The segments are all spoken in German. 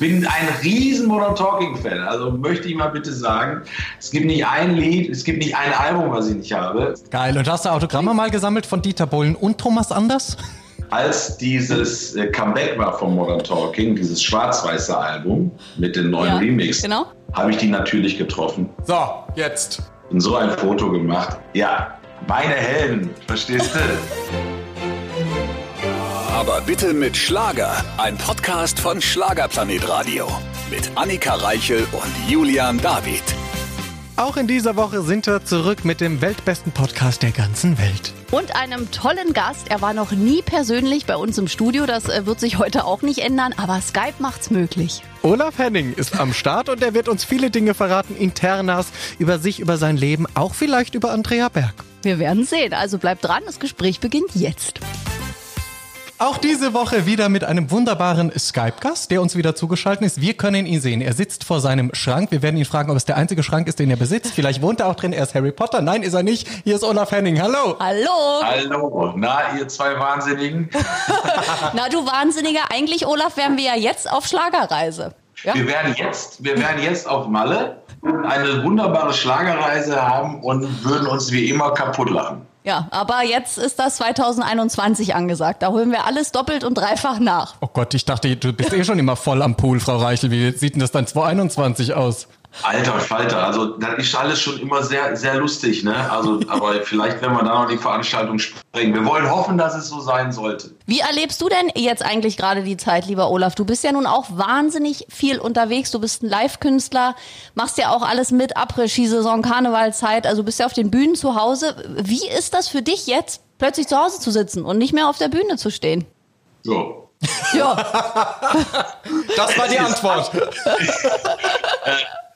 Ich bin ein riesen Modern Talking Fan. Also möchte ich mal bitte sagen, es gibt nicht ein Lied, es gibt nicht ein Album, was ich nicht habe. Geil. Und hast du Autogramme mal gesammelt von Dieter Bohlen und Thomas Anders? Als dieses äh, Comeback war von Modern Talking, dieses schwarz-weiße Album mit den neuen Ja, Remix, genau. habe ich die natürlich getroffen So, jetzt. und so ein Foto gemacht. Ja, meine Helden, verstehst du? Aber bitte mit Schlager. Ein Podcast von Schlagerplanet Radio. Mit Annika Reichel und Julian David. Auch in dieser Woche sind wir zurück mit dem weltbesten Podcast der ganzen Welt. Und einem tollen Gast. Er war noch nie persönlich bei uns im Studio. Das äh, wird sich heute auch nicht ändern, aber Skype macht's möglich. Olaf Henning ist am Start und er wird uns viele Dinge verraten, internas, über sich, über sein Leben, auch vielleicht über Andrea Berg. Wir werden sehen. Also bleibt dran, das Gespräch beginnt jetzt. Auch diese Woche wieder mit einem wunderbaren Skype-Gast, der uns wieder zugeschaltet ist. Wir können ihn sehen. Er sitzt vor seinem Schrank. Wir werden ihn fragen, ob es der einzige Schrank ist, den er besitzt. Vielleicht wohnt er auch drin. Er ist Harry Potter. Nein, ist er nicht. Hier ist Olaf Henning. Hallo. Hallo. Hallo, na, ihr zwei Wahnsinnigen. Na du Wahnsinniger, eigentlich Olaf wären wir ja jetzt auf Schlagerreise. Ja? Wir werden jetzt, wir werden jetzt auf Malle eine wunderbare Schlagerreise haben und würden uns wie immer kaputt lachen. Ja, aber jetzt ist das 2021 angesagt. Da holen wir alles doppelt und dreifach nach. Oh Gott, ich dachte, du bist eh schon immer voll am Pool, Frau Reichel. Wie sieht denn das dann 2021 aus? Alter Falter, also das ist alles schon immer sehr, sehr lustig, ne? Also, aber vielleicht werden wir da noch die Veranstaltung sprengen. Wir wollen hoffen, dass es so sein sollte. Wie erlebst du denn jetzt eigentlich gerade die Zeit, lieber Olaf? Du bist ja nun auch wahnsinnig viel unterwegs. Du bist ein Live-Künstler, machst ja auch alles mit, Après-Ski-Saison, Karnevalzeit. Also bist ja auf den Bühnen zu Hause. Wie ist das für dich jetzt, plötzlich zu Hause zu sitzen und nicht mehr auf der Bühne zu stehen? So. Ja, Das war die Antwort.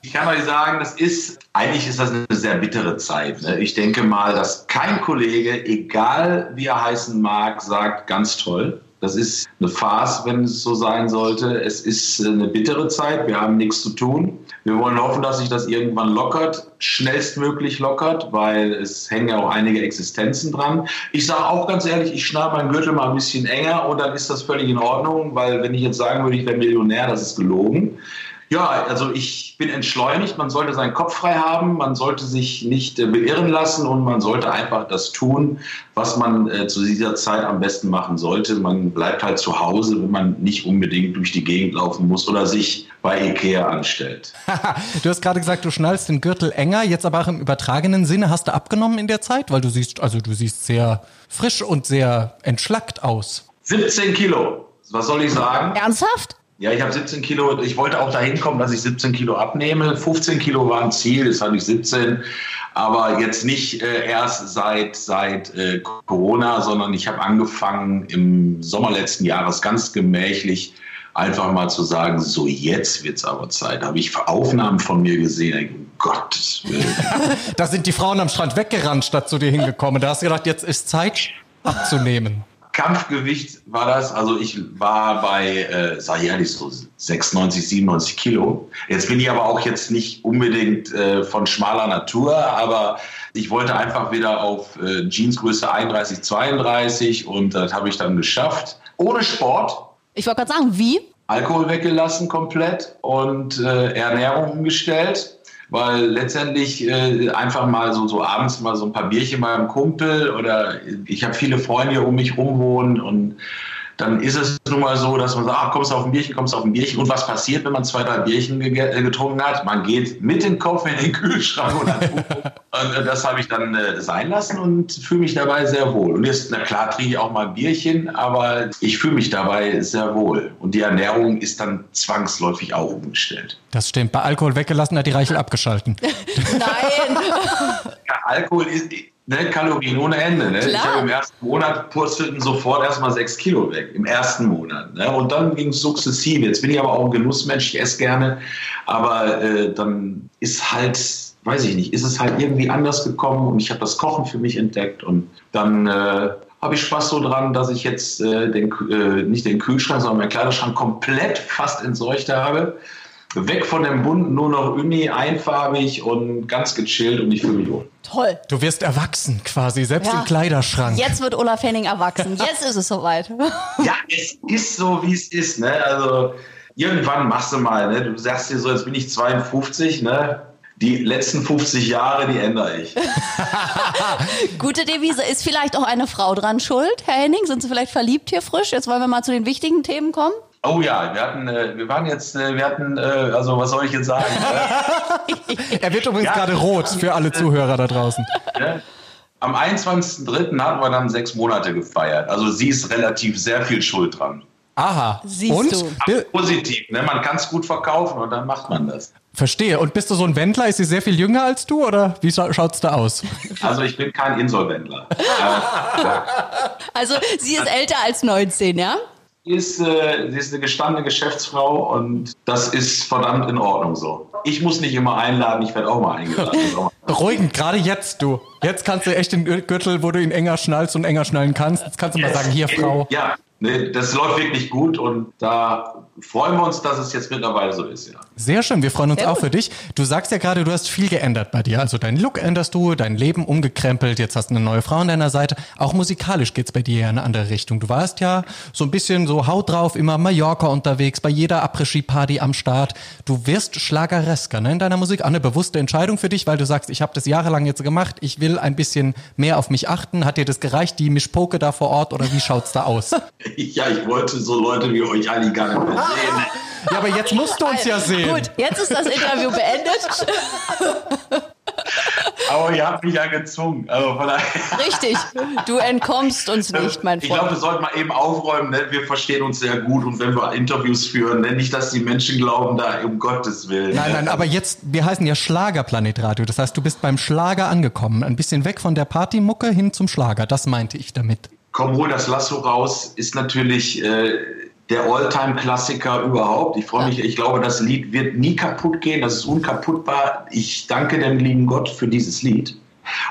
Ich kann euch sagen, das ist, eigentlich ist das eine sehr bittere Zeit. Ne? Ich denke mal, dass kein Kollege, egal wie er heißen mag, sagt, ganz toll. Das ist eine Farce, wenn es so sein sollte. Es ist eine bittere Zeit. Wir haben nichts zu tun. Wir wollen hoffen, dass sich das irgendwann lockert, schnellstmöglich lockert, weil es hängen ja auch einige Existenzen dran. Ich sage auch ganz ehrlich, ich schnappe meinen Gürtel mal ein bisschen enger und dann ist das völlig in Ordnung, weil wenn ich jetzt sagen würde, ich wäre Millionär, das ist gelogen. Ja, also ich bin entschleunigt. Man sollte seinen Kopf frei haben, man sollte sich nicht äh, beirren lassen und man sollte einfach das tun, was man äh, zu dieser Zeit am besten machen sollte. Man bleibt halt zu Hause, wenn man nicht unbedingt durch die Gegend laufen muss oder sich bei Ikea anstellt. Du hast gerade gesagt, du schnallst den Gürtel enger, jetzt aber auch im übertragenen Sinne. Hast du abgenommen in der Zeit? Weil du siehst, also du siehst sehr frisch und sehr entschlackt aus. 17 Kilo. Was soll ich sagen? ernsthaft? Ja, ich habe 17 Kilo. Ich wollte auch dahin kommen, dass ich 17 Kilo abnehme. 15 Kilo war ein Ziel, jetzt habe ich 17. Aber jetzt nicht äh, erst seit, seit äh, Corona, sondern ich habe angefangen im Sommer letzten Jahres ganz gemächlich einfach mal zu sagen, so jetzt wird's aber Zeit. Da habe ich Aufnahmen von mir gesehen. Gottes Willen. Da sind die Frauen am Strand weggerannt, statt zu dir hingekommen. Da hast du gedacht, jetzt ist Zeit abzunehmen. Kampfgewicht war das. Also ich war bei, äh, sag ich ehrlich, so 96, 97 Kilo. Jetzt bin ich aber auch jetzt nicht unbedingt äh, von schmaler Natur, aber ich wollte einfach wieder auf äh, Jeansgröße 31, 32 und das habe ich dann geschafft. Ohne Sport, Ich wollte gerade sagen, wie? Alkohol weggelassen komplett und äh, Ernährung umgestellt, weil letztendlich äh, einfach mal so, so abends mal so ein paar Bierchen beim Kumpel oder ich habe viele Freunde hier um mich rum wohnen und dann ist es nun mal so, dass man sagt, ach, kommst du auf ein Bierchen, kommst du auf ein Bierchen. Und was passiert, wenn man zwei, drei Bierchen äh, getrunken hat? Man geht mit dem Kopf in den Kühlschrank und, und äh, das habe ich dann äh, sein lassen und fühle mich dabei sehr wohl. Und jetzt, na klar, trinke ich auch mal ein Bierchen, aber ich fühle mich dabei sehr wohl. Und die Ernährung ist dann zwangsläufig auch umgestellt. Das stimmt. Bei Alkohol weggelassen hat die Reichel abgeschalten. Nein. Ja, Alkohol ist ne, Kalorien ohne Ende. Ne? Ich Klar. habe im ersten Monat purzelten sofort erstmal sechs Kilo weg. Im ersten Monat. Ne? Und dann ging es sukzessive. Jetzt bin ich aber auch ein Genussmensch, ich esse gerne. Aber äh, dann ist halt, weiß ich nicht, ist es halt irgendwie anders gekommen und ich habe das Kochen für mich entdeckt. Und dann äh, habe ich Spaß so dran, dass ich jetzt äh, den, äh, nicht den Kühlschrank, sondern meinen Kleiderschrank komplett fast entseucht habe. Weg von dem bunten, nur noch Uni, einfarbig und ganz gechillt und ich fühle mich wohl. Toll. Du wirst erwachsen quasi, selbst Ja. im Kleiderschrank. Jetzt wird Olaf Henning erwachsen. Jetzt ist es soweit. Ja, es ist so, wie es ist. Ne? Also irgendwann machst du mal, ne? Du sagst dir so, jetzt bin ich 52, ne? Die letzten 50 Jahre, die ändere ich. Gute Devise. Ist vielleicht auch eine Frau dran schuld, Herr Henning? Sind Sie vielleicht verliebt hier frisch? Jetzt wollen wir mal zu den wichtigen Themen kommen. Oh ja, wir hatten, äh, wir waren jetzt, äh, wir hatten, äh, also was soll ich jetzt sagen? Er wird übrigens Ja. gerade rot für alle Zuhörer da draußen. ne? Am 21.03. hatten wir dann sechs Monate gefeiert. Also sie ist relativ sehr viel schuld dran. Aha. Siehst und? du. Bi- Positiv, ne? Man kann es gut verkaufen und dann macht man das. Verstehe. Und bist du so ein Wendler? Ist sie sehr viel jünger als du oder wie scha schaut's da aus? Also ich bin kein Insolventler. Also, sie ist älter als 19, ja? Sie ist, äh, sie ist eine gestandene Geschäftsfrau und das ist verdammt in Ordnung so. Ich muss nicht immer einladen, ich werde auch mal eingeladen. Beruhigend, gerade jetzt du. Jetzt kannst du echt den Gürtel, wo du ihn enger schnallst und enger schnallen kannst. Jetzt kannst du mal sagen, hier Frau. Ja, ne, das läuft wirklich gut und da freuen wir uns, dass es jetzt mittlerweile so ist, ja. Sehr schön, wir freuen uns Sehr auch gut. für dich. Du sagst ja gerade, du hast viel geändert bei dir. Also dein Look änderst du, dein Leben umgekrempelt, jetzt hast du eine neue Frau an deiner Seite. Auch musikalisch geht's bei dir ja in eine andere Richtung. Du warst ja so ein bisschen so haut drauf, immer Mallorca unterwegs, bei jeder Après-Ski-Party am Start. Du wirst Schlageresker ne, in deiner Musik. Auch eine bewusste Entscheidung für dich, weil du sagst, ich habe das jahrelang jetzt gemacht, ich will ein bisschen mehr auf mich achten. Hat dir das gereicht, die Mischpoke da vor Ort oder wie schaut's da aus? Ja, ich wollte so Leute wie euch eigentlich gar nicht mehr sehen. Ja, aber jetzt musst du uns ja sehen. Gut, jetzt ist das Interview beendet. Aber ihr habt mich ja gezwungen. Also von daher, Richtig. Du entkommst uns nicht, mein ich glaube, Freund. wir sollten mal eben aufräumen. Ne? Wir verstehen uns sehr gut und wenn wir Interviews führen, ne? nicht, dass die Menschen glauben, da um Gottes Willen. Nein, nein, aber jetzt, wir heißen ja Schlagerplanet Radio. Das heißt, du bist beim Schlager angekommen. Ein bisschen weg von der Partymucke hin zum Schlager. Das meinte ich damit. Komm, hol das Lasso raus, ist natürlich äh, der Alltime-Klassiker überhaupt. Ich freue mich, ich glaube, das Lied wird nie kaputt gehen, das ist unkaputtbar. Ich danke dem lieben Gott für dieses Lied.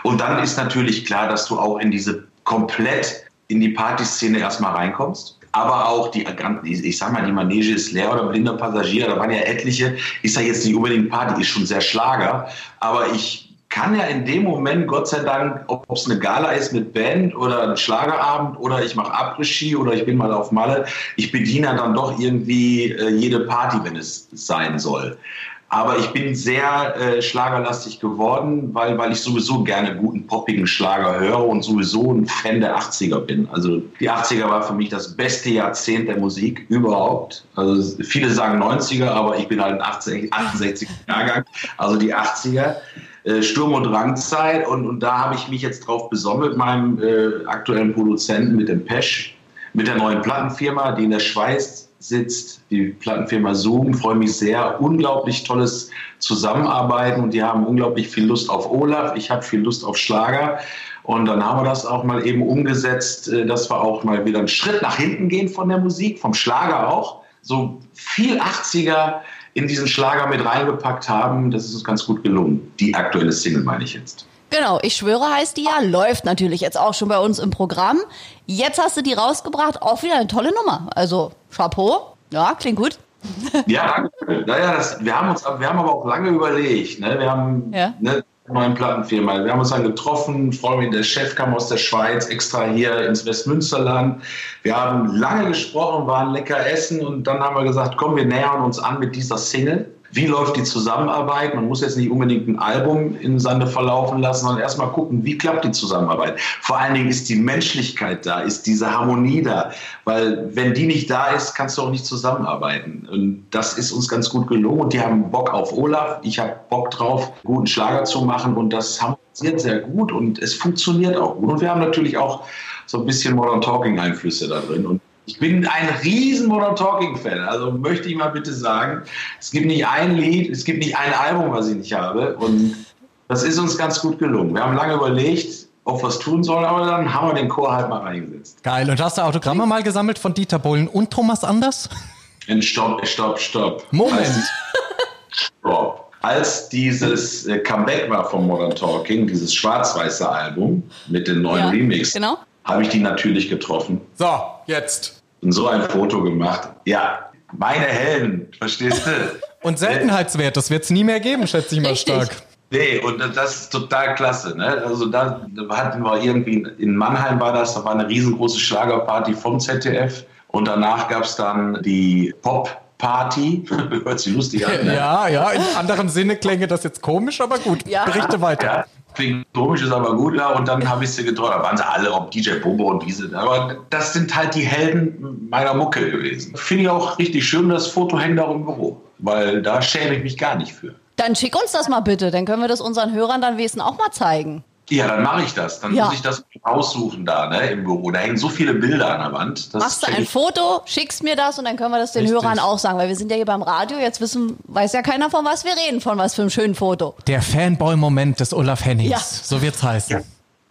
Und dann ist natürlich klar, dass du auch in diese komplett in die Partyszene erstmal reinkommst. Aber auch die, ich sag mal, die Manege ist leer oder blinder Passagier, da waren ja etliche, ist ja jetzt nicht unbedingt Party, ist schon sehr Schlager. Aber ich kann ja in dem Moment, Gott sei Dank, ob es eine Gala ist mit Band oder ein Schlagerabend oder ich mache Après-Ski oder ich bin mal auf Malle, ich bediene dann doch irgendwie äh, jede Party, wenn es sein soll. Aber ich bin sehr äh, schlagerlastig geworden, weil, weil ich sowieso gerne guten poppigen Schlager höre und sowieso ein Fan der 80er bin. Also die 80er war für mich das beste Jahrzehnt der Musik überhaupt. Also viele sagen 90er, aber ich bin halt ein 80, 68 Jahrgang, also die 80er. Äh, Sturm- und Drangzeit und, und da habe ich mich jetzt drauf besonnen mit meinem äh, aktuellen Produzenten, mit dem Pesch, mit der neuen Plattenfirma, die in der Schweiz sitzt, die Plattenfirma Zoom. Freue mich sehr. Unglaublich tolles Zusammenarbeiten und die haben unglaublich viel Lust auf Olaf. Ich habe viel Lust auf Schlager. Und dann haben wir das auch mal eben umgesetzt, äh, dass wir auch mal wieder einen Schritt nach hinten gehen von der Musik, vom Schlager auch. So viel 80er in diesen Schlager mit reingepackt haben. Das ist uns ganz gut gelungen. Die aktuelle Single meine ich jetzt. Genau, ich schwöre heißt die ja, läuft natürlich jetzt auch schon bei uns im Programm. Jetzt hast du die rausgebracht, auch wieder eine tolle Nummer. Also Chapeau, ja, klingt gut. Ja, danke. Naja, das, wir, haben uns, wir haben aber auch lange überlegt. Ne? Wir haben Ja. ne, neuen Plattenfirma. Wir haben uns dann getroffen. Freue mich, der Chef kam aus der Schweiz extra hier ins Westmünsterland. Wir haben lange gesprochen, waren lecker essen und dann haben wir gesagt, komm, wir nähern uns an mit dieser Single. Wie läuft die Zusammenarbeit? Man muss jetzt nicht unbedingt ein Album in Sande verlaufen lassen, sondern erstmal gucken, wie klappt die Zusammenarbeit. Vor allen Dingen ist die Menschlichkeit da, ist diese Harmonie da. Weil wenn die nicht da ist, kannst du auch nicht zusammenarbeiten. Und das ist uns ganz gut gelungen. Und die haben Bock auf Olaf. Ich habe Bock drauf, guten Schlager zu machen. Und das harmonisiert sehr gut und es funktioniert auch gut. Und wir haben natürlich auch so ein bisschen Modern Talking Einflüsse da drin. Und ich bin ein riesen Modern Talking Fan. Also möchte ich mal bitte sagen, es gibt nicht ein Lied, es gibt nicht ein Album, was ich nicht habe. Und das ist uns ganz gut gelungen. Wir haben lange überlegt, ob wir es tun sollen, aber dann haben wir den Chor halt mal reingesetzt. Geil. Und hast du Autogramme mal gesammelt von Dieter Bohlen und Thomas Anders? Stopp, stopp, stopp. Moment. Als, stopp. Als dieses äh, Comeback war von Modern Talking, dieses schwarz-weiße Album mit dem neuen Ja, Remix, genau. habe ich die natürlich getroffen So, jetzt. und so ein Foto gemacht. Ja, meine Helden, verstehst du? Und Seltenheitswert, das wird es nie mehr geben, schätze ich mal Richtig. stark. Nee, und das ist total klasse. Ne? Also da hatten wir irgendwie, in Mannheim war das, da war eine riesengroße Schlagerparty vom ZDF. Und danach gab es dann die Party. Hört sich lustig an. Ne? Ja, ja, in anderem Sinne klänge das jetzt komisch, aber gut. Ja. Berichte weiter. Ja, klingt komisch, ist aber gut. Ja. Und dann habe ich sie getroffen. Da waren sie alle, ob DJ Bobo und diese. Aber das sind halt die Helden meiner Mucke gewesen. Finde ich auch richtig schön. Das Foto hängt auch im Büro. Weil da schäme ich mich gar nicht für. Dann schick uns das mal bitte, dann können wir das unseren Hörern dann wenigstens auch mal zeigen. Ja, dann mache ich das. Dann Ja. muss ich das aussuchen da ne, im Büro. Da hängen so viele Bilder an der Wand. Das Machst du ein Foto, schickst mir das und dann können wir das den Richtig. Hörern auch sagen, weil wir sind ja hier beim Radio, jetzt wissen, weiß ja keiner, von was wir reden, von was für einem schönen Foto. Der Fanboy-Moment des Olaf Hennings. Ja. So wird's heißen.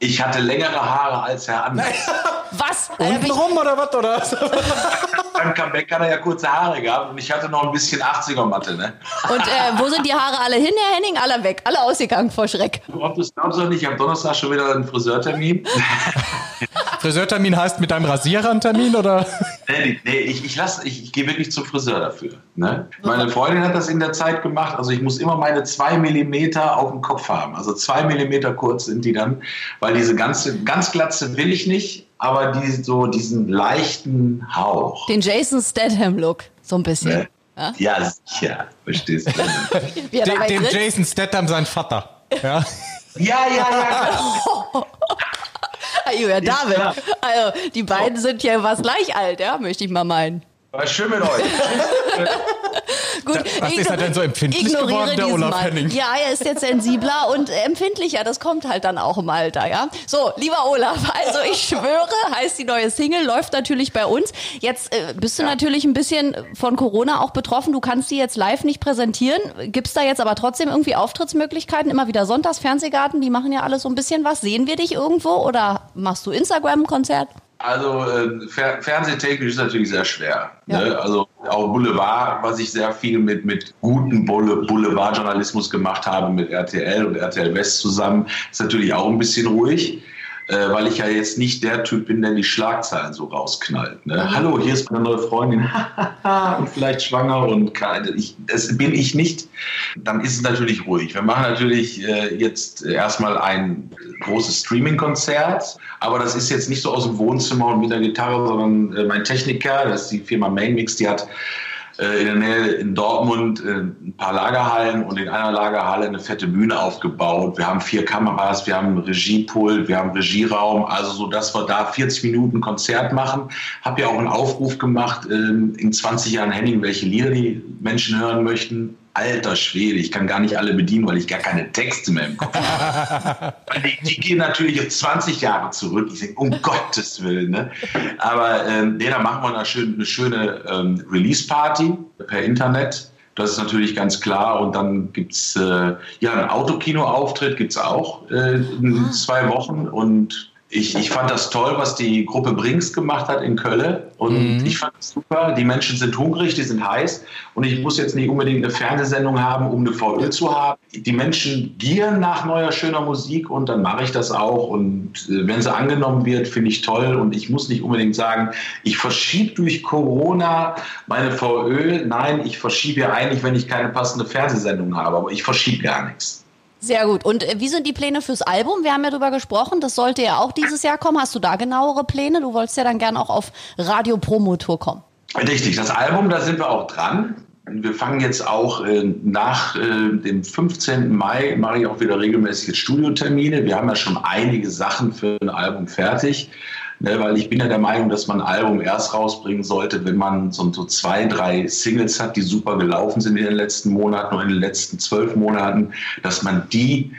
Ich hatte längere Haare als Herr Anders. Was? Ich- Untenrum oder was? Oder? Beim Comeback hat er ja kurze Haare gehabt und ich hatte noch ein bisschen 80er-Matte. Ne? Und äh, wo sind die Haare alle hin, Herr Henning? Alle weg, alle ausgegangen vor Schreck. Ob du es glaubst oder nicht, ich habe Donnerstag schon wieder einen Friseurtermin. Friseurtermin heißt mit deinem Rasierer einen Termin oder? Nee, nee, ich, ich, lass- ich, ich gehe wirklich zum Friseur dafür. Ne? Meine Freundin hat das in der Zeit gemacht. Also ich muss immer meine zwei Millimeter auf dem Kopf haben. Also zwei Millimeter kurz sind die dann, weil diese ganze, ganz glatze will ich nicht, aber die, so diesen leichten Hauch. Den Jason Statham-Look, so ein bisschen. Ne? Ja, sicher. Verstehst du? Dem, dem. Jason Statham sein Vater. Ja. ja, ja, ja. Julia David. klar. Also, die beiden sind ja was gleich alt, ja, möchte ich mal meinen. War schön mit euch. Gut, Was ist er denn so empfindlich geworden, der Olaf Mann. Henning? Ja, er ist jetzt sensibler und empfindlicher. Das kommt halt dann auch im Alter, ja. So, lieber Olaf, also ich schwöre, heißt die neue Single, läuft natürlich bei uns. Jetzt äh, bist du natürlich ein bisschen von Corona auch betroffen. Du kannst die jetzt live nicht präsentieren. Gibt's da jetzt aber trotzdem irgendwie Auftrittsmöglichkeiten? Immer wieder Sonntags, Fernsehgarten, die machen ja alles so ein bisschen was. Sehen wir dich irgendwo oder machst du Instagram-Konzert? Also äh, fer fernsehtechnisch ist natürlich sehr schwer. Ja. Ne? Also auch Boulevard, was ich sehr viel mit, mit guten Boule Boulevardjournalismus gemacht habe, mit RTL und RTL West zusammen, ist natürlich auch ein bisschen ruhig. Äh, weil ich ja jetzt nicht der Typ bin, der die Schlagzeilen so rausknallt. Ne? Hallo, hier ist meine neue Freundin und vielleicht schwanger und ich, das bin ich nicht. Dann ist es natürlich ruhig. Wir machen natürlich äh, jetzt erstmal ein großes Streaming-Konzert, aber das ist jetzt nicht so aus dem Wohnzimmer und mit der Gitarre, sondern äh, mein Techniker, das ist die Firma Mainmix, die hat in der Nähe in Dortmund äh, ein paar Lagerhallen und in einer Lagerhalle eine fette Bühne aufgebaut. Wir haben vier Kameras, wir haben einen Regiepult, wir haben Regieraum, also so, dass wir da 40 Minuten Konzert machen. Habe ja auch einen Aufruf gemacht ähm, in 20 Jahren Henning, welche Lieder die Menschen hören möchten. Alter Schwede, ich kann gar nicht alle bedienen, weil ich gar keine Texte mehr im Kopf habe. Die, die gehen natürlich jetzt 20 Jahre zurück. Ich denke, um Gottes Willen. Ne? Aber ähm, nee, da machen wir eine schöne, eine schöne ähm, Release-Party per Internet. Das ist natürlich ganz klar. Und dann gibt's äh, ja einen Autokino-Auftritt gibt's auch äh, in zwei Wochen. Und ich, ich fand das toll, was die Gruppe Brinks gemacht hat in Köln. Und ich fand es super. Die Menschen sind hungrig, die sind heiß. Und ich muss jetzt nicht unbedingt eine Fernsehsendung haben, um eine VÖ zu haben. Die Menschen gieren nach neuer, schöner Musik und dann mache ich das auch. Und äh, wenn sie angenommen wird, finde ich toll. Und ich muss nicht unbedingt sagen, ich verschiebe durch Corona meine VÖ. Nein, ich verschiebe ja eigentlich, wenn ich keine passende Fernsehsendung habe. Aber ich verschiebe gar nichts. Sehr gut. Und äh, wie sind die Pläne fürs Album? Wir haben ja drüber gesprochen, das sollte ja auch dieses Jahr kommen. Hast du da genauere Pläne? Du wolltest ja dann gern auch auf Radio-Promo-Tour kommen. Richtig, das Album, da sind wir auch dran. Wir fangen jetzt auch äh, nach äh, dem 15. Mai, mache ich auch wieder regelmäßig jetzt Studiotermine. Wir haben ja schon einige Sachen für ein Album fertig, ne, weil ich bin ja der Meinung, dass man ein Album erst rausbringen sollte, wenn man so, so zwei, drei Singles hat, die super gelaufen sind in den letzten Monaten oder in den letzten zwölf Monaten, dass man die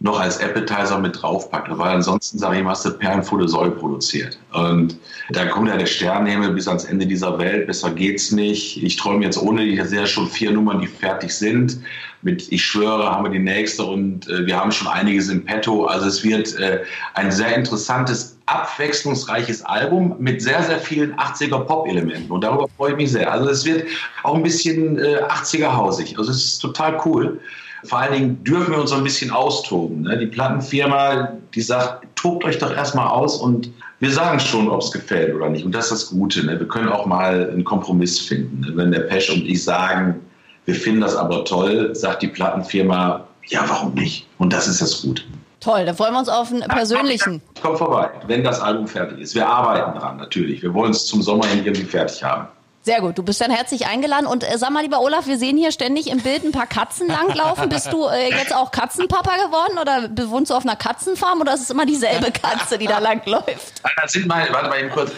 noch als Appetizer mit draufpackt. Weil ansonsten, sage ich mal, hast du Perlenfulle Säule produziert. Und da kommt ja der Sternenhimmel bis ans Ende dieser Welt. Besser geht's nicht. Ich träume jetzt ohne die, das sind ja schon vier Nummern, die fertig sind. Mit Ich schwöre haben wir die nächste und äh, wir haben schon einiges im Petto. Also es wird äh, ein sehr interessantes, abwechslungsreiches Album mit sehr, sehr vielen 80er Pop-Elementen. Und darüber freue ich mich sehr. Also es wird auch ein bisschen äh, 80er hausig. Also es ist total cool. Vor allen Dingen dürfen wir uns so ein bisschen austoben. Ne? Die Plattenfirma, die sagt, tobt euch doch erstmal aus und wir sagen schon, ob es gefällt oder nicht. Und das ist das Gute. Ne? Wir können auch mal einen Kompromiss finden. Ne? Wenn der Pesch und ich sagen, wir finden das aber toll, sagt die Plattenfirma, ja, warum nicht? Und das ist das Gute. Toll, da freuen wir uns auf einen persönlichen. Ich komme vorbei, wenn das Album fertig ist. Wir arbeiten dran, natürlich. Wir wollen es zum Sommer hin irgendwie fertig haben. Sehr gut, du bist dann herzlich eingeladen. Und äh, sag mal, lieber Olaf, wir sehen hier ständig im Bild ein paar Katzen langlaufen. Bist du äh, jetzt auch Katzenpapa geworden oder wohnst du auf einer Katzenfarm oder ist es immer dieselbe Katze, die da langläuft? Das sind mal, warte mal eben kurz.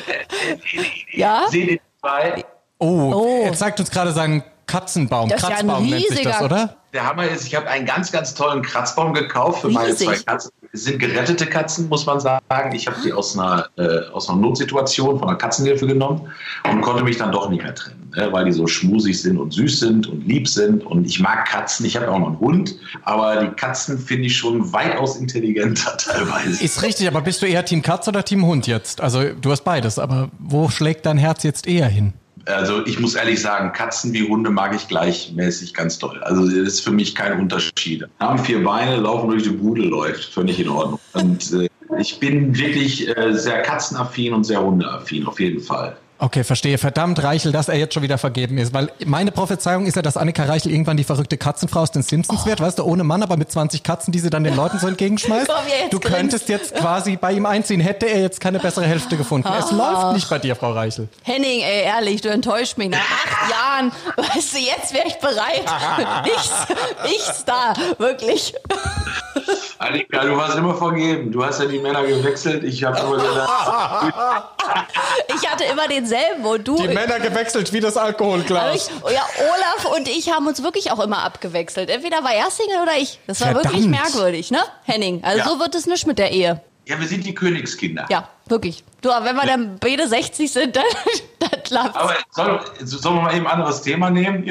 Ja? Seht ihr die zwei? Oh, Oh. er zeigt uns gerade seinen Katzenbaum. Das ist ja ein Kratzbaum nennt sich das, oder? Der Hammer ist, ich habe einen ganz, ganz tollen Kratzbaum gekauft für meine Riesig. zwei Katzen. Es sind gerettete Katzen, muss man sagen. Ich habe die aus einer, äh, aus einer Notsituation von einer Katzenhilfe genommen und konnte mich dann doch nicht mehr trennen, ne, weil die so schmusig sind und süß sind und lieb sind. Und ich mag Katzen. Ich habe auch noch einen Hund, aber die Katzen finde ich schon weitaus intelligenter teilweise. Ist richtig, aber bist du eher Team Katz oder Team Hund jetzt? Also du hast beides, aber wo schlägt dein Herz jetzt eher hin? Also ich muss ehrlich sagen, Katzen wie Hunde mag ich gleichmäßig ganz toll. Also das ist für mich kein Unterschied. Haben vier Beine, laufen durch die Bude, läuft völlig in Ordnung. Und äh, ich bin wirklich äh, sehr katzenaffin und sehr hundeaffin, auf jeden Fall. Okay, verstehe. Verdammt, Reichel, dass er jetzt schon wieder vergeben ist. Weil meine Prophezeiung ist ja, dass Annika Reichel irgendwann die verrückte Katzenfrau aus den Simpsons wird, weißt du, ohne Mann, aber mit 20 Katzen, die sie dann den Leuten so entgegenschmeißt. Komm, du könntest jetzt quasi bei ihm einziehen, hätte er jetzt keine bessere Hälfte gefunden. Es läuft nicht bei dir, Frau Reichel. Henning, ey, ehrlich, du enttäuscht mich. Nach acht Jahren, weißt du, jetzt wäre ich bereit. ich, ich Star, wirklich. Annika, du warst immer vergeben. Du hast ja die Männer gewechselt. Ich habe immer gedacht, Ich hatte immer denselben und du. Die Männer gewechselt wie das Alkoholglas. ich, ja, Olaf und ich haben uns wirklich auch immer abgewechselt. Entweder war er Single oder ich. Das war wirklich Verdammt. merkwürdig, ne, Henning? Also Ja. so wird es nicht mit der Ehe. ja, wir sind die Königskinder. Ja, wirklich. Du, aber wenn wir dann beide 60 sind, dann, dann klappt's. Aber soll, sollen wir mal eben ein anderes Thema nehmen?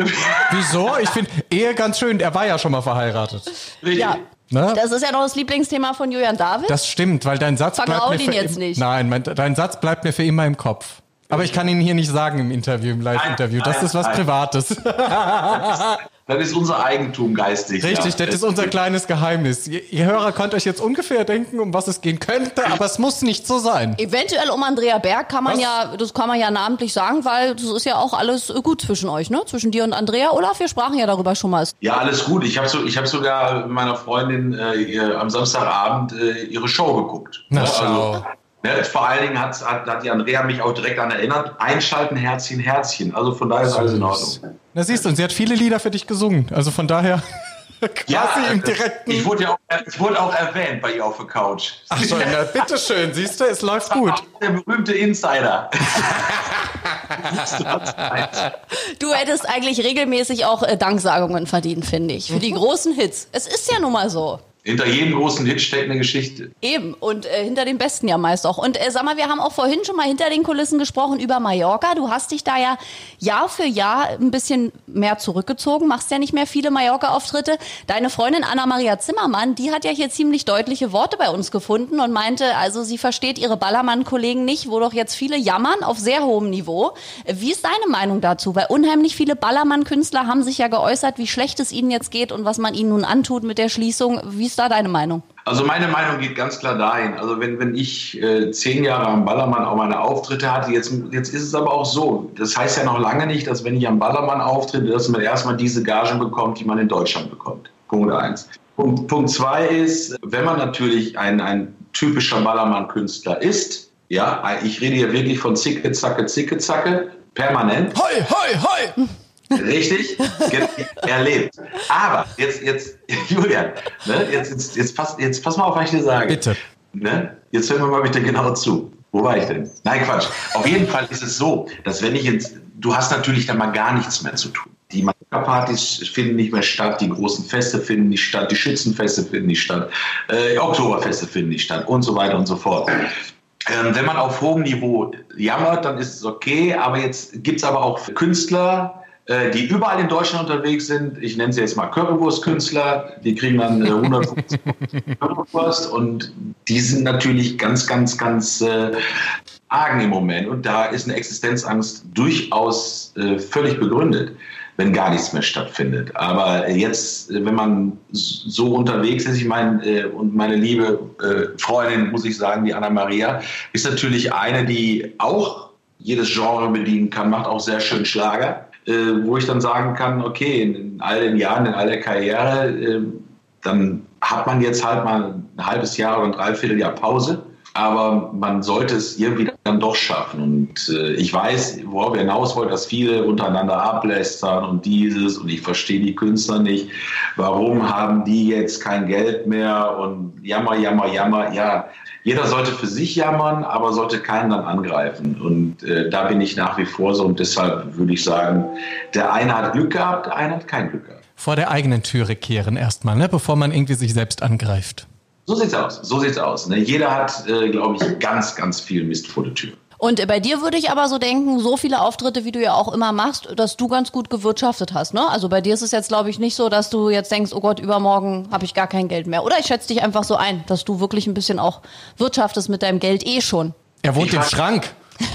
Wieso? Ich finde Ehe ganz schön. Er war ja schon mal verheiratet. Richtig. Ja. Ne? Das ist ja noch das Lieblingsthema von Julian David. Das stimmt, weil dein Satz bleibt mir ihn für jetzt im- nicht. Nein, mein, dein Satz bleibt mir für immer im Kopf. Aber ich kann ihn hier nicht sagen im Interview, im Live-Interview. Das ist was nein. Privates. Das ist unser Eigentum geistig. Richtig, ja. das ist unser kleines Geheimnis. Ihr, ihr Hörer könnt euch jetzt ungefähr denken, um was es gehen könnte, aber es muss nicht so sein. Eventuell um Andrea Berg kann man Was? ja, das kann man ja namentlich sagen, weil das ist ja auch alles gut zwischen euch, ne? Zwischen dir und Andrea. Olaf, wir sprachen ja darüber schon mal. Ja, alles gut. Ich habe so, ich hab sogar mit meiner Freundin äh, ihr, am Samstagabend äh, ihre Show geguckt. Na, Ja, schau. Ne, vor allen Dingen hat, hat, hat die Andrea mich auch direkt daran erinnert. Einschalten, Herzchen, Herzchen. Also von daher ist alles in Ordnung. Na siehst du, und sie hat viele Lieder für dich gesungen. Also von daher quasi im äh, direkten... Ich wurde ja auch, ich wurde auch erwähnt bei ihr auf der Couch. Ach so, na, bitteschön, siehst du, es läuft gut. Der berühmte Insider. Du hättest eigentlich regelmäßig auch äh, Danksagungen verdient, finde ich. Für die großen Hits. Es ist ja nun mal so. Hinter jedem großen Hit steckt eine Geschichte. Eben. Und äh, hinter den Besten ja meist auch. Und äh, sag mal, wir haben auch vorhin schon mal hinter den Kulissen gesprochen über Mallorca. Du hast dich da ja Jahr für Jahr ein bisschen mehr zurückgezogen, machst ja nicht mehr viele Mallorca-Auftritte. Deine Freundin Anna-Maria Zimmermann, die hat ja hier ziemlich deutliche Worte bei uns gefunden und meinte, also sie versteht ihre Ballermann-Kollegen nicht, wo doch jetzt viele jammern auf sehr hohem Niveau. Wie ist deine Meinung dazu? Weil unheimlich viele Ballermann-Künstler haben sich ja geäußert, wie schlecht es ihnen jetzt geht und was man ihnen nun antut mit der Schließung. Wie ist da deine Meinung? Also meine Meinung geht ganz klar dahin. Also wenn, wenn ich äh, zehn Jahre am Ballermann auch meine Auftritte hatte, jetzt, jetzt ist es aber auch so. Das heißt ja noch lange nicht, dass wenn ich am Ballermann auftritte, dass man erstmal diese Gagen bekommt, die man in Deutschland bekommt. Punkt eins. Punkt, Punkt zwei ist, wenn man natürlich ein, ein typischer Ballermann-Künstler ist, ja, ich rede hier wirklich von Zicke, Zacke, Zicke, Zacke, permanent. Hoi, hoi, hoi! Richtig, erlebt. Aber jetzt, jetzt, Julian, ne, jetzt, jetzt, jetzt, pass, jetzt pass mal auf, was ich dir sage. Bitte. Ne? Jetzt hören wir mal bitte genau zu. Wo war ich denn? Nein, Quatsch. Auf jeden Fall ist es so, dass wenn ich jetzt, du hast natürlich dann mal gar nichts mehr zu tun. Die Partys finden nicht mehr statt, die großen Feste finden nicht statt, die Schützenfeste finden nicht statt, äh, Oktoberfeste finden nicht statt und so weiter und so fort. Ähm, wenn man auf hohem Niveau jammert, dann ist es okay, aber jetzt gibt es aber auch Künstler, äh, die überall in Deutschland unterwegs sind. Ich nenne sie jetzt mal Currywurstkünstler. Die kriegen dann äh, 150 Currywurst und die sind natürlich ganz, ganz, ganz äh, argen im Moment. Und da ist eine Existenzangst durchaus äh, völlig begründet, wenn gar nichts mehr stattfindet. Aber jetzt, äh, wenn man so unterwegs ist, ich meine, äh, und meine liebe äh, Freundin, muss ich sagen, die Anna-Maria, ist natürlich eine, die auch jedes Genre bedienen kann, macht auch sehr schön Schlager äh, wo ich dann sagen kann, okay, in, in all den Jahren, in all der Karriere, äh, dann hat man jetzt halt mal ein halbes Jahr oder ein Dreivierteljahr Pause. Aber man sollte es irgendwie dann doch schaffen. Und äh, ich weiß, worauf wir hinaus wollen, dass viele untereinander ablästern und dieses und ich verstehe die Künstler nicht. Warum haben die jetzt kein Geld mehr und jammer, jammer, jammer. Ja, jeder sollte für sich jammern, aber sollte keinen dann angreifen. Und äh, da bin ich nach wie vor so und deshalb würde ich sagen, der eine hat Glück gehabt, der eine hat kein Glück gehabt. Vor der eigenen Türe kehren erstmal, ne? bevor man irgendwie sich selbst angreift. So sieht's aus. So sieht's aus. Ne? Jeder hat, äh, glaube ich, ganz, ganz viel Mist vor der Tür. Und bei dir würde ich aber so denken, so viele Auftritte, wie du ja auch immer machst, dass du ganz gut gewirtschaftet hast. Ne? Also bei dir ist es jetzt, glaube ich, nicht so, dass du jetzt denkst, oh Gott, übermorgen habe ich gar kein Geld mehr. Oder ich schätze dich einfach so ein, dass du wirklich ein bisschen auch wirtschaftest mit deinem Geld eh schon. Er wohnt Ich im Schrank.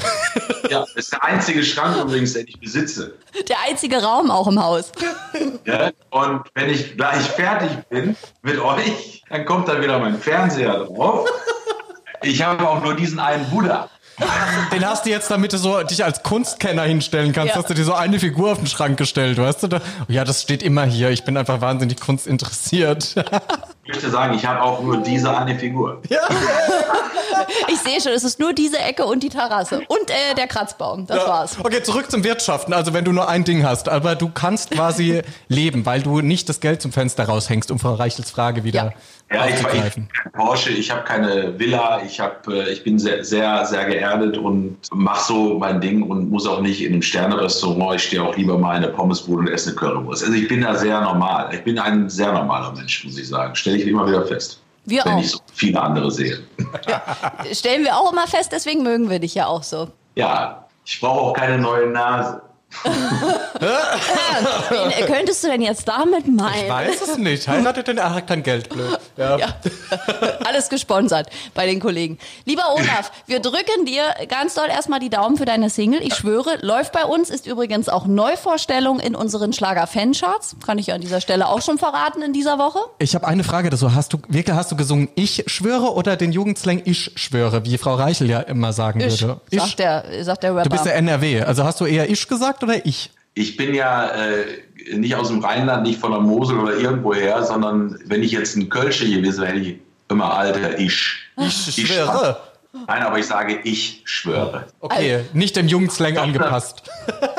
Ja, das ist der einzige Schrank übrigens, den ich besitze. Der einzige Raum auch im Haus. Ja? Und wenn ich gleich fertig bin mit euch, dann kommt da wieder mein Fernseher drauf. Ich habe auch nur diesen einen Buddha. Den hast du jetzt, damit du so dich als Kunstkenner hinstellen kannst, Ja. hast du dir so eine Figur auf den Schrank gestellt, weißt du? Da, ja, das steht immer hier. Ich bin einfach wahnsinnig kunstinteressiert. Ich möchte sagen, ich habe auch nur diese eine Figur. Ich sehe schon, es ist nur diese Ecke und die Terrasse. Und äh, der Kratzbaum. Das war's. Okay, zurück zum Wirtschaften. Also wenn du nur ein Ding hast, aber du kannst quasi leben, weil du nicht das Geld zum Fenster raushängst, um Frau Reichels Frage wieder Ja, ich, ich aufzugreifen. kein Porsche, ich habe keine Villa, ich, hab, äh, ich bin sehr, sehr, sehr geerdet und mache so mein Ding und muss auch nicht in einem Sternerestaurant. Ich stehe auch lieber mal in der Pommesbude und esse eine Currywurst. Also ich bin da sehr normal. Ich bin ein sehr normaler Mensch, muss ich sagen. Stelle ich immer wieder fest. Wir wenn auch. ich so viele andere sehe. Stellen wir auch immer fest, deswegen mögen wir dich ja auch so. Ja, ich brauche auch keine neue Nase. Wen äh, könntest du denn jetzt damit meinen? Ich weiß es nicht. Heiratet denn er hat kein Geld, blöd. Ja. Ja. Alles gesponsert bei den Kollegen. Lieber Olaf, wir drücken dir ganz doll erstmal die Daumen für deine Single. Ich schwöre, läuft bei uns, ist übrigens auch Neuvorstellung in unseren Schlager-Fancharts. Kann ich ja an dieser Stelle auch schon verraten in dieser Woche. Ich habe eine Frage dazu. Hast du wirklich hast du gesungen Ich schwöre oder den Jugendslang Ich schwöre, wie Frau Reichel ja immer sagen Ich, würde? sagt der, sagt der Rapper. Du bist der NRW. Also hast du eher Ich gesagt oder Ich? Ich bin ja äh, nicht aus dem Rheinland, nicht von der Mosel oder irgendwoher, sondern wenn ich jetzt ein Kölsche gewesen wäre, hätte ich immer Alter, ich. Ich schwöre. Nein, aber ich sage, ich schwöre. Okay, nicht dem Jugendslang angepasst.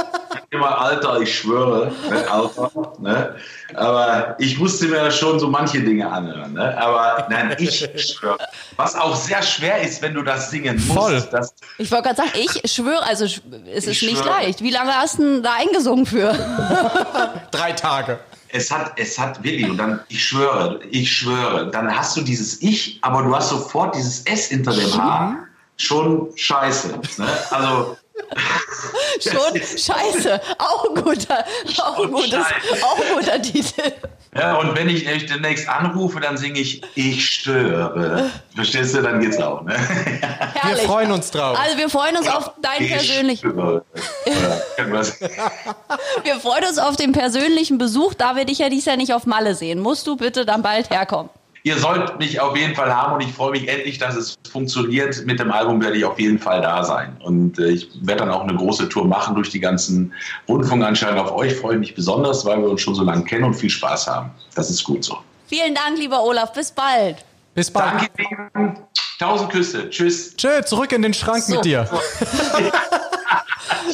Immer Alter, ich schwöre, ne, Alter. Ne? Aber ich musste mir schon so manche Dinge anhören. Ne? Aber nein, ich schwöre. Was auch sehr schwer ist, wenn du das singen musst. Voll. Das, ich wollte gerade sagen, ich schwöre, also es ist Ich nicht schwöre. leicht. Wie lange hast du denn da eingesungen für? Drei Tage. es hat, es hat wirklich, und dann, ich schwöre, ich schwöre, dann hast du dieses Ich, aber du hast sofort dieses S hinter dem H. Schon scheiße. Ne? Also, Schon scheiße. Auch ein guter, auch ein gutes, auch ein guter Titel. ja, und wenn ich euch demnächst anrufe, dann singe ich Ich störe. Verstehst du? Dann geht's auch. Ne? Wir Herrlich. freuen uns drauf. Also wir freuen uns auf deinen Ich persönlichen, wir freuen uns auf den persönlichen Besuch, da wir dich ja dies Jahr nicht auf Malle sehen. Musst du bitte dann bald herkommen. Ihr sollt mich auf jeden Fall haben und ich freue mich endlich, dass es funktioniert. Mit dem Album werde ich auf jeden Fall da sein. Und äh, ich werde dann auch eine große Tour machen durch die ganzen Rundfunkanstalten. Auf euch freue ich mich besonders, weil wir uns schon so lange kennen und viel Spaß haben. Das ist gut so. Vielen Dank, lieber Olaf. Bis bald. Bis bald. Danke, Lieben. Tausend Küsse. Tschüss. Tschö, zurück in den Schrank So. mit dir.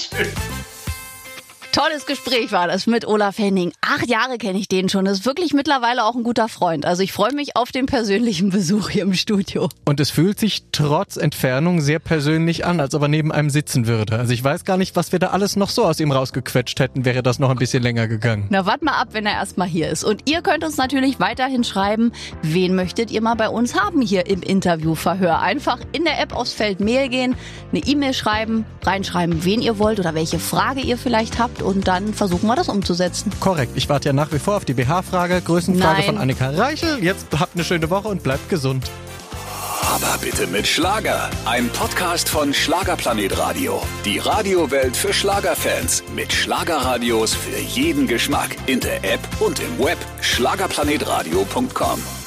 Tolles Gespräch war das mit Olaf Henning. Acht Jahre kenne ich den schon. Ist wirklich mittlerweile auch ein guter Freund. Also ich freue mich auf den persönlichen Besuch hier im Studio. Und es fühlt sich trotz Entfernung sehr persönlich an, als ob er neben einem sitzen würde. Also ich weiß gar nicht, was wir da alles noch so aus ihm rausgequetscht hätten, wäre das noch ein bisschen länger gegangen. Na, wart mal ab, wenn er erstmal hier ist. Und ihr könnt uns natürlich weiterhin schreiben, wen möchtet ihr mal bei uns haben hier im Interviewverhör. Einfach in der App aufs Feld Mail gehen, eine E-Mail schreiben, reinschreiben, wen ihr wollt oder welche Frage ihr vielleicht habt und dann versuchen wir das umzusetzen. Korrekt, ich warte ja nach wie vor auf die BH-Frage, Größenfrage Nein. von Annika Reichel. Jetzt habt eine schöne Woche und bleibt gesund. Aber bitte mit Schlager. Ein Podcast von Schlagerplanet Radio. Die Radiowelt für Schlagerfans. Mit Schlagerradios für jeden Geschmack. In der App und im Web. Schlagerplanetradio.com.